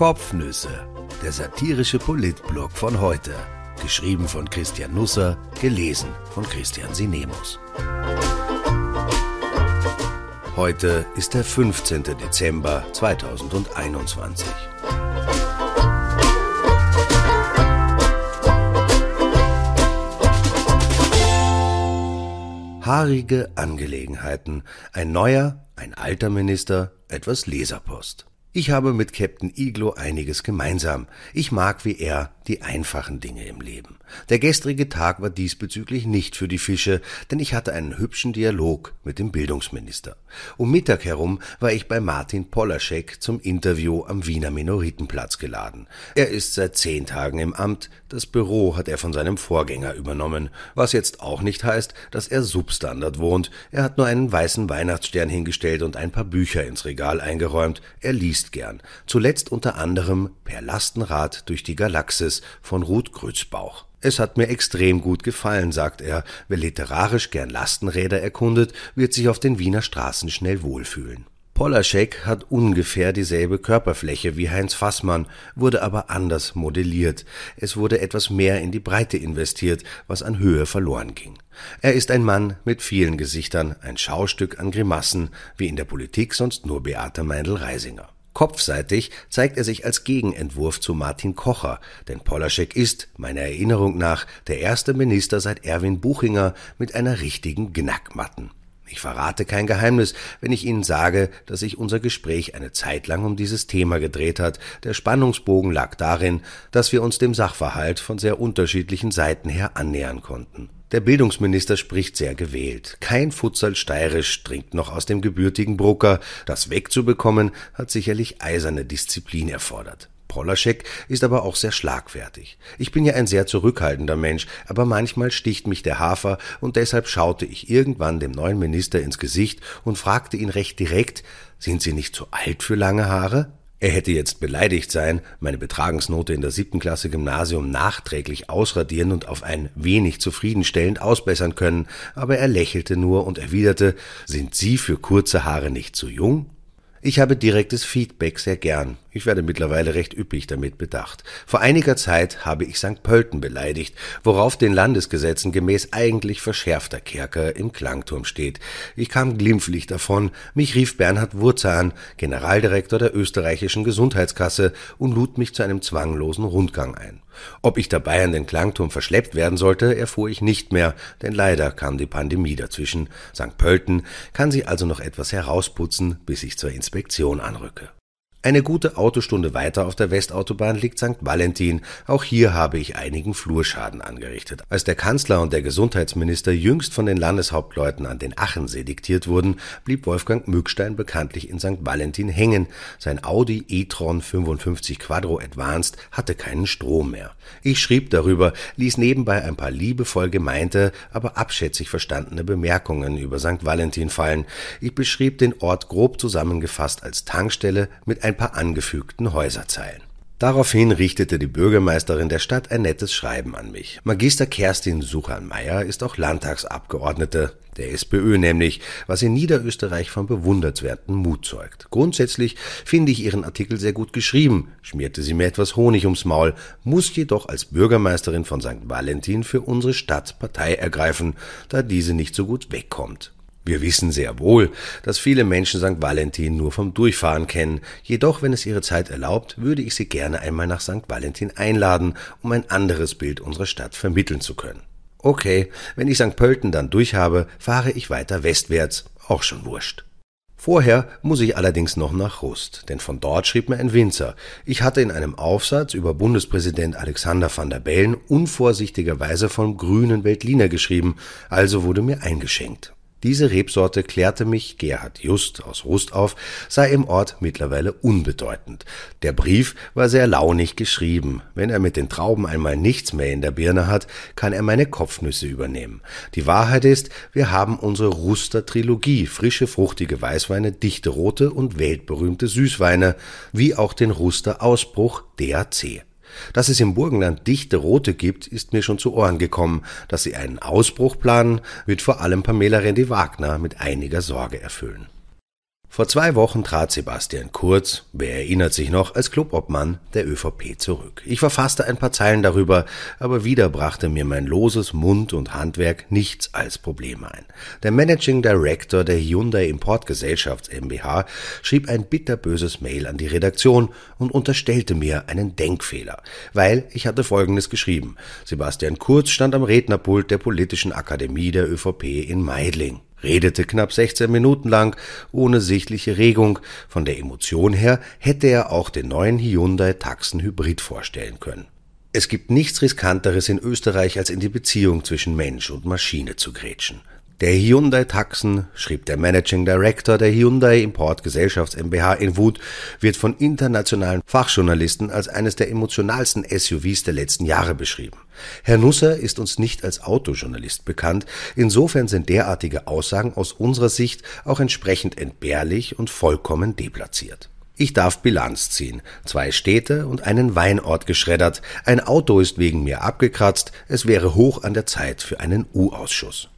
Kopfnüsse, der satirische Politblog von heute. Geschrieben von Christian Nusser, gelesen von Christian Sinemus. Heute ist der 15. Dezember 2021. Haarige Angelegenheiten. Ein neuer, ein alter Minister, etwas Leserpost. Ich habe mit Captain Iglo einiges gemeinsam. Ich mag wie er die einfachen Dinge im Leben. Der gestrige Tag war diesbezüglich nicht für die Fische, denn ich hatte einen hübschen Dialog mit dem Bildungsminister. Um Mittag herum war ich bei Martin Polaschek zum Interview am Wiener Minoritenplatz geladen. Er ist seit zehn Tagen im Amt, das Büro hat er von seinem Vorgänger übernommen, was jetzt auch nicht heißt, dass er substandard wohnt. Er hat nur einen weißen Weihnachtsstern hingestellt und ein paar Bücher ins Regal eingeräumt. Er liest gern. Zuletzt unter anderem Per Lastenrad durch die Galaxis von Ruth Grützbauch. Es hat mir extrem gut gefallen, sagt er. Wer literarisch gern Lastenräder erkundet, wird sich auf den Wiener Straßen schnell wohlfühlen. Polaschek hat ungefähr dieselbe Körperfläche wie Heinz Fassmann, wurde aber anders modelliert. Es wurde etwas mehr in die Breite investiert, was an Höhe verloren ging. Er ist ein Mann mit vielen Gesichtern, ein Schaustück an Grimassen, wie in der Politik sonst nur Beate Meindl-Reisinger. Kopfseitig zeigt er sich als Gegenentwurf zu Martin Kocher, denn Polaschek ist, meiner Erinnerung nach, der erste Minister seit Erwin Buchinger mit einer richtigen Gnackmatten. Ich verrate kein Geheimnis, wenn ich Ihnen sage, dass sich unser Gespräch eine Zeit lang um dieses Thema gedreht hat. Der Spannungsbogen lag darin, dass wir uns dem Sachverhalt von sehr unterschiedlichen Seiten her annähern konnten. Der Bildungsminister spricht sehr gewählt. Kein Futsal steirisch dringt noch aus dem gebürtigen Brucker. Das wegzubekommen hat sicherlich eiserne Disziplin erfordert. Polaschek ist aber auch sehr schlagfertig. Ich bin ja ein sehr zurückhaltender Mensch, aber manchmal sticht mich der Hafer und deshalb schaute ich irgendwann dem neuen Minister ins Gesicht und fragte ihn recht direkt, sind Sie nicht zu alt für lange Haare? Er hätte jetzt beleidigt sein, meine Betragensnote in der siebten Klasse Gymnasium nachträglich ausradieren und auf ein wenig zufriedenstellend ausbessern können, aber er lächelte nur und erwiderte, sind Sie für kurze Haare nicht zu jung? Ich habe direktes Feedback sehr gern. Ich werde mittlerweile recht üppig damit bedacht. Vor einiger Zeit habe ich St. Pölten beleidigt, worauf den Landesgesetzen gemäß eigentlich verschärfter Kerker im Klangturm steht. Ich kam glimpflich davon, mich rief Bernhard Wurzer an, Generaldirektor der österreichischen Gesundheitskasse, und lud mich zu einem zwanglosen Rundgang ein. Ob ich dabei an den Klangturm verschleppt werden sollte, erfuhr ich nicht mehr, denn leider kam die Pandemie dazwischen. St. Pölten kann sich also noch etwas herausputzen, bis ich zur Inspektion anrücke. Eine gute Autostunde weiter auf der Westautobahn liegt St. Valentin. Auch hier habe ich einigen Flurschaden angerichtet. Als der Kanzler und der Gesundheitsminister jüngst von den Landeshauptleuten an den Achensee diktiert wurden, blieb Wolfgang Mückstein bekanntlich in St. Valentin hängen. Sein Audi e-tron 55 Quadro Advanced hatte keinen Strom mehr. Ich schrieb darüber, ließ nebenbei ein paar liebevoll gemeinte, aber abschätzig verstandene Bemerkungen über St. Valentin fallen. Ich beschrieb den Ort grob zusammengefasst als Tankstelle mit ein paar angefügten Häuserzeilen. Daraufhin richtete die Bürgermeisterin der Stadt ein nettes Schreiben an mich. Magister Kerstin Suchan-Meyer ist auch Landtagsabgeordnete, der SPÖ nämlich, was in Niederösterreich von bewundernswerten Mut zeugt. Grundsätzlich finde ich ihren Artikel sehr gut geschrieben, schmierte sie mir etwas Honig ums Maul, muss jedoch als Bürgermeisterin von St. Valentin für unsere Stadt Partei ergreifen, da diese nicht so gut wegkommt. Wir wissen sehr wohl, dass viele Menschen St. Valentin nur vom Durchfahren kennen, jedoch, wenn es ihre Zeit erlaubt, würde ich sie gerne einmal nach St. Valentin einladen, um ein anderes Bild unserer Stadt vermitteln zu können. Okay, wenn ich St. Pölten dann durchhabe, fahre ich weiter westwärts, auch schon wurscht. Vorher muss ich allerdings noch nach Rust, denn von dort schrieb mir ein Winzer. Ich hatte in einem Aufsatz über Bundespräsident Alexander van der Bellen unvorsichtigerweise vom grünen Veltliner geschrieben, also wurde mir eingeschenkt. Diese Rebsorte klärte mich Gerhard Just aus Rust auf, sei im Ort mittlerweile unbedeutend. Der Brief war sehr launig geschrieben. Wenn er mit den Trauben einmal nichts mehr in der Birne hat, kann er meine Kopfnüsse übernehmen. Die Wahrheit ist, wir haben unsere Ruster Trilogie, frische, fruchtige Weißweine, dichte rote und weltberühmte Süßweine, wie auch den Ruster Ausbruch DAC. Dass es im Burgenland dichte Rote gibt, ist mir schon zu Ohren gekommen. Dass sie einen Ausbruch planen, wird vor allem Pamela Rendi Wagner mit einiger Sorge erfüllen. Vor zwei Wochen trat Sebastian Kurz, wer erinnert sich noch, als Clubobmann der ÖVP zurück. Ich verfasste ein paar Zeilen darüber, aber wieder brachte mir mein loses Mund- und Handwerk nichts als Problem ein. Der Managing Director der Hyundai Importgesellschafts MBH schrieb ein bitterböses Mail an die Redaktion und unterstellte mir einen Denkfehler, weil ich hatte Folgendes geschrieben. Sebastian Kurz stand am Rednerpult der Politischen Akademie der ÖVP in Meidling redete knapp 16 Minuten lang, ohne sichtliche Regung. Von der Emotion her hätte er auch den neuen Hyundai Taxen Hybrid vorstellen können. Es gibt nichts riskanteres in Österreich, als in die Beziehung zwischen Mensch und Maschine zu grätschen. Der Hyundai Taxen, schrieb der Managing Director der Hyundai Import Gesellschafts MBH in Wut, wird von internationalen Fachjournalisten als eines der emotionalsten SUVs der letzten Jahre beschrieben. Herr Nusser ist uns nicht als Autojournalist bekannt, insofern sind derartige Aussagen aus unserer Sicht auch entsprechend entbehrlich und vollkommen deplatziert. Ich darf Bilanz ziehen. Zwei Städte und einen Weinort geschreddert. Ein Auto ist wegen mir abgekratzt. Es wäre hoch an der Zeit für einen U-Ausschuss.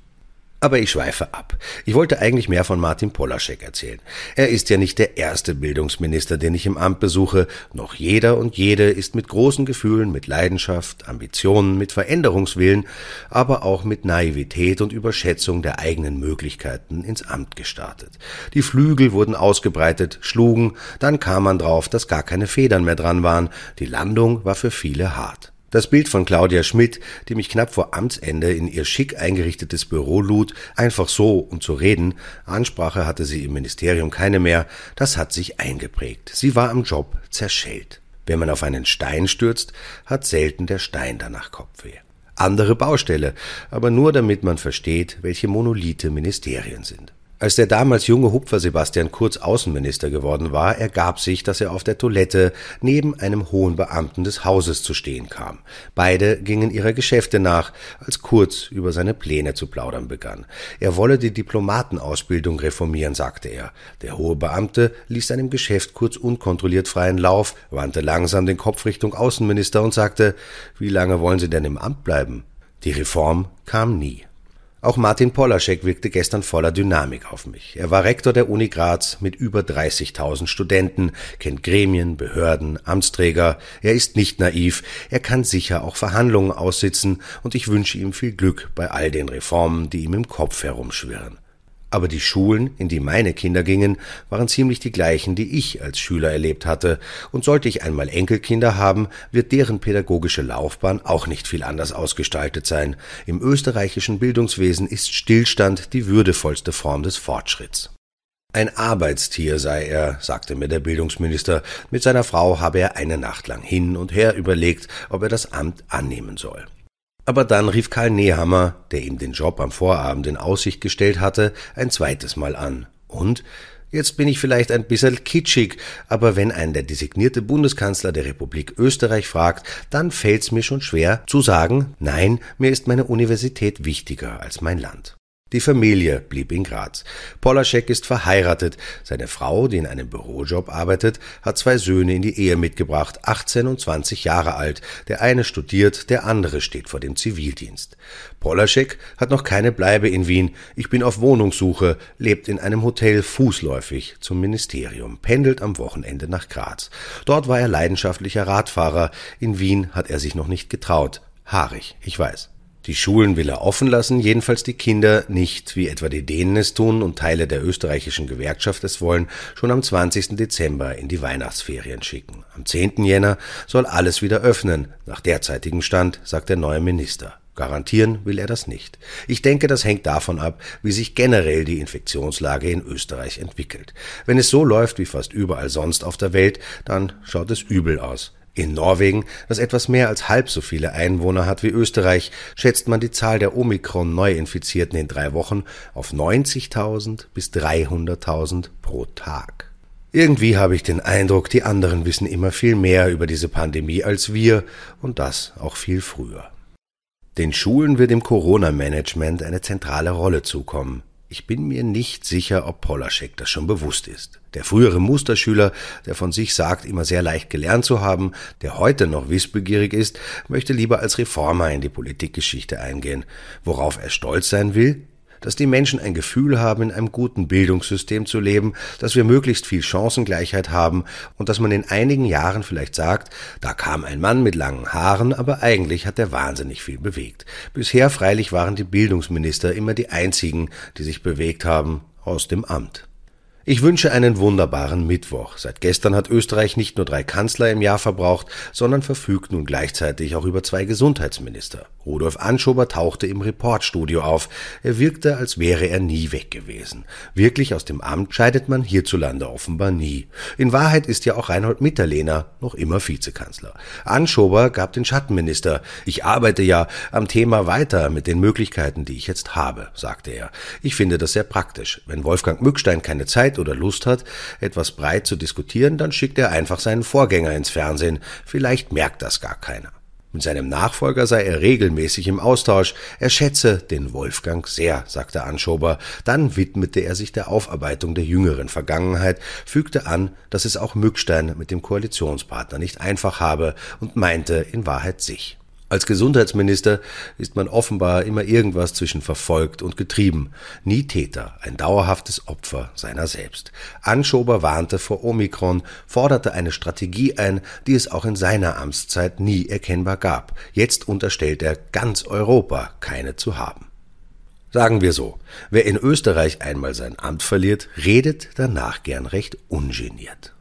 Aber ich schweife ab. Ich wollte eigentlich mehr von Martin Polaschek erzählen. Er ist ja nicht der erste Bildungsminister, den ich im Amt besuche. Noch jeder und jede ist mit großen Gefühlen, mit Leidenschaft, Ambitionen, mit Veränderungswillen, aber auch mit Naivität und Überschätzung der eigenen Möglichkeiten ins Amt gestartet. Die Flügel wurden ausgebreitet, schlugen, dann kam man drauf, dass gar keine Federn mehr dran waren. Die Landung war für viele hart. Das Bild von Claudia Schmidt, die mich knapp vor Amtsende in ihr schick eingerichtetes Büro lud, einfach so, um zu reden, Ansprache hatte sie im Ministerium keine mehr, das hat sich eingeprägt. Sie war am Job zerschellt. Wenn man auf einen Stein stürzt, hat selten der Stein danach Kopfweh. Andere Baustelle, aber nur damit man versteht, welche Monolithe Ministerien sind. Als der damals junge Hupfer Sebastian Kurz Außenminister geworden war, ergab sich, dass er auf der Toilette neben einem hohen Beamten des Hauses zu stehen kam. Beide gingen ihrer Geschäfte nach, als Kurz über seine Pläne zu plaudern begann. Er wolle die Diplomatenausbildung reformieren, sagte er. Der hohe Beamte ließ seinem Geschäft kurz unkontrolliert freien Lauf, wandte langsam den Kopf Richtung Außenminister und sagte, wie lange wollen Sie denn im Amt bleiben? Die Reform kam nie. Auch Martin Polaschek wirkte gestern voller Dynamik auf mich. Er war Rektor der Uni Graz mit über 30.000 Studenten, kennt Gremien, Behörden, Amtsträger. Er ist nicht naiv, er kann sicher auch Verhandlungen aussitzen und ich wünsche ihm viel Glück bei all den Reformen, die ihm im Kopf herumschwirren. Aber die Schulen, in die meine Kinder gingen, waren ziemlich die gleichen, die ich als Schüler erlebt hatte, und sollte ich einmal Enkelkinder haben, wird deren pädagogische Laufbahn auch nicht viel anders ausgestaltet sein. Im österreichischen Bildungswesen ist Stillstand die würdevollste Form des Fortschritts. Ein Arbeitstier sei er, sagte mir der Bildungsminister, mit seiner Frau habe er eine Nacht lang hin und her überlegt, ob er das Amt annehmen soll. Aber dann rief Karl Nehammer, der ihm den Job am Vorabend in Aussicht gestellt hatte, ein zweites Mal an. Und Jetzt bin ich vielleicht ein bisschen kitschig, aber wenn ein der designierte Bundeskanzler der Republik Österreich fragt, dann fällt's mir schon schwer zu sagen, nein, mir ist meine Universität wichtiger als mein Land. Die Familie blieb in Graz. Polaschek ist verheiratet. Seine Frau, die in einem Bürojob arbeitet, hat zwei Söhne in die Ehe mitgebracht, 18 und 20 Jahre alt. Der eine studiert, der andere steht vor dem Zivildienst. Polaschek hat noch keine Bleibe in Wien. Ich bin auf Wohnungssuche, lebt in einem Hotel fußläufig zum Ministerium, pendelt am Wochenende nach Graz. Dort war er leidenschaftlicher Radfahrer. In Wien hat er sich noch nicht getraut. Haarig, ich weiß. Die Schulen will er offen lassen, jedenfalls die Kinder nicht, wie etwa die Dänen es tun und Teile der österreichischen Gewerkschaft es wollen, schon am 20. Dezember in die Weihnachtsferien schicken. Am 10. Jänner soll alles wieder öffnen, nach derzeitigem Stand, sagt der neue Minister. Garantieren will er das nicht. Ich denke, das hängt davon ab, wie sich generell die Infektionslage in Österreich entwickelt. Wenn es so läuft wie fast überall sonst auf der Welt, dann schaut es übel aus. In Norwegen, das etwas mehr als halb so viele Einwohner hat wie Österreich, schätzt man die Zahl der Omikron-Neuinfizierten in drei Wochen auf 90.000 bis 300.000 pro Tag. Irgendwie habe ich den Eindruck, die anderen wissen immer viel mehr über diese Pandemie als wir und das auch viel früher. Den Schulen wird im Corona-Management eine zentrale Rolle zukommen. Ich bin mir nicht sicher, ob Polaschek das schon bewusst ist. Der frühere Musterschüler, der von sich sagt, immer sehr leicht gelernt zu haben, der heute noch wissbegierig ist, möchte lieber als Reformer in die Politikgeschichte eingehen. Worauf er stolz sein will? Dass die Menschen ein Gefühl haben, in einem guten Bildungssystem zu leben, dass wir möglichst viel Chancengleichheit haben und dass man in einigen Jahren vielleicht sagt, da kam ein Mann mit langen Haaren, aber eigentlich hat er wahnsinnig viel bewegt. Bisher freilich waren die Bildungsminister immer die einzigen, die sich bewegt haben aus dem Amt. Ich wünsche einen wunderbaren Mittwoch. Seit gestern hat Österreich nicht nur drei Kanzler im Jahr verbraucht, sondern verfügt nun gleichzeitig auch über zwei Gesundheitsminister. Rudolf Anschober tauchte im Reportstudio auf. Er wirkte, als wäre er nie weg gewesen. Wirklich aus dem Amt scheidet man hierzulande offenbar nie. In Wahrheit ist ja auch Reinhold Mitterlehner noch immer Vizekanzler. Anschober gab den Schattenminister. Ich arbeite ja am Thema weiter mit den Möglichkeiten, die ich jetzt habe, sagte er. Ich finde das sehr praktisch. Wenn Wolfgang Mückstein keine Zeit Zeit oder Lust hat, etwas breit zu diskutieren, dann schickt er einfach seinen Vorgänger ins Fernsehen. Vielleicht merkt das gar keiner. Mit seinem Nachfolger sei er regelmäßig im Austausch. Er schätze den Wolfgang sehr, sagte Anschober. Dann widmete er sich der Aufarbeitung der jüngeren Vergangenheit, fügte an, dass es auch Mückstein mit dem Koalitionspartner nicht einfach habe und meinte in Wahrheit sich. Als Gesundheitsminister ist man offenbar immer irgendwas zwischen verfolgt und getrieben, nie Täter, ein dauerhaftes Opfer seiner selbst. Anschober warnte vor Omikron, forderte eine Strategie ein, die es auch in seiner Amtszeit nie erkennbar gab. Jetzt unterstellt er ganz Europa keine zu haben. Sagen wir so, wer in Österreich einmal sein Amt verliert, redet danach gern recht ungeniert.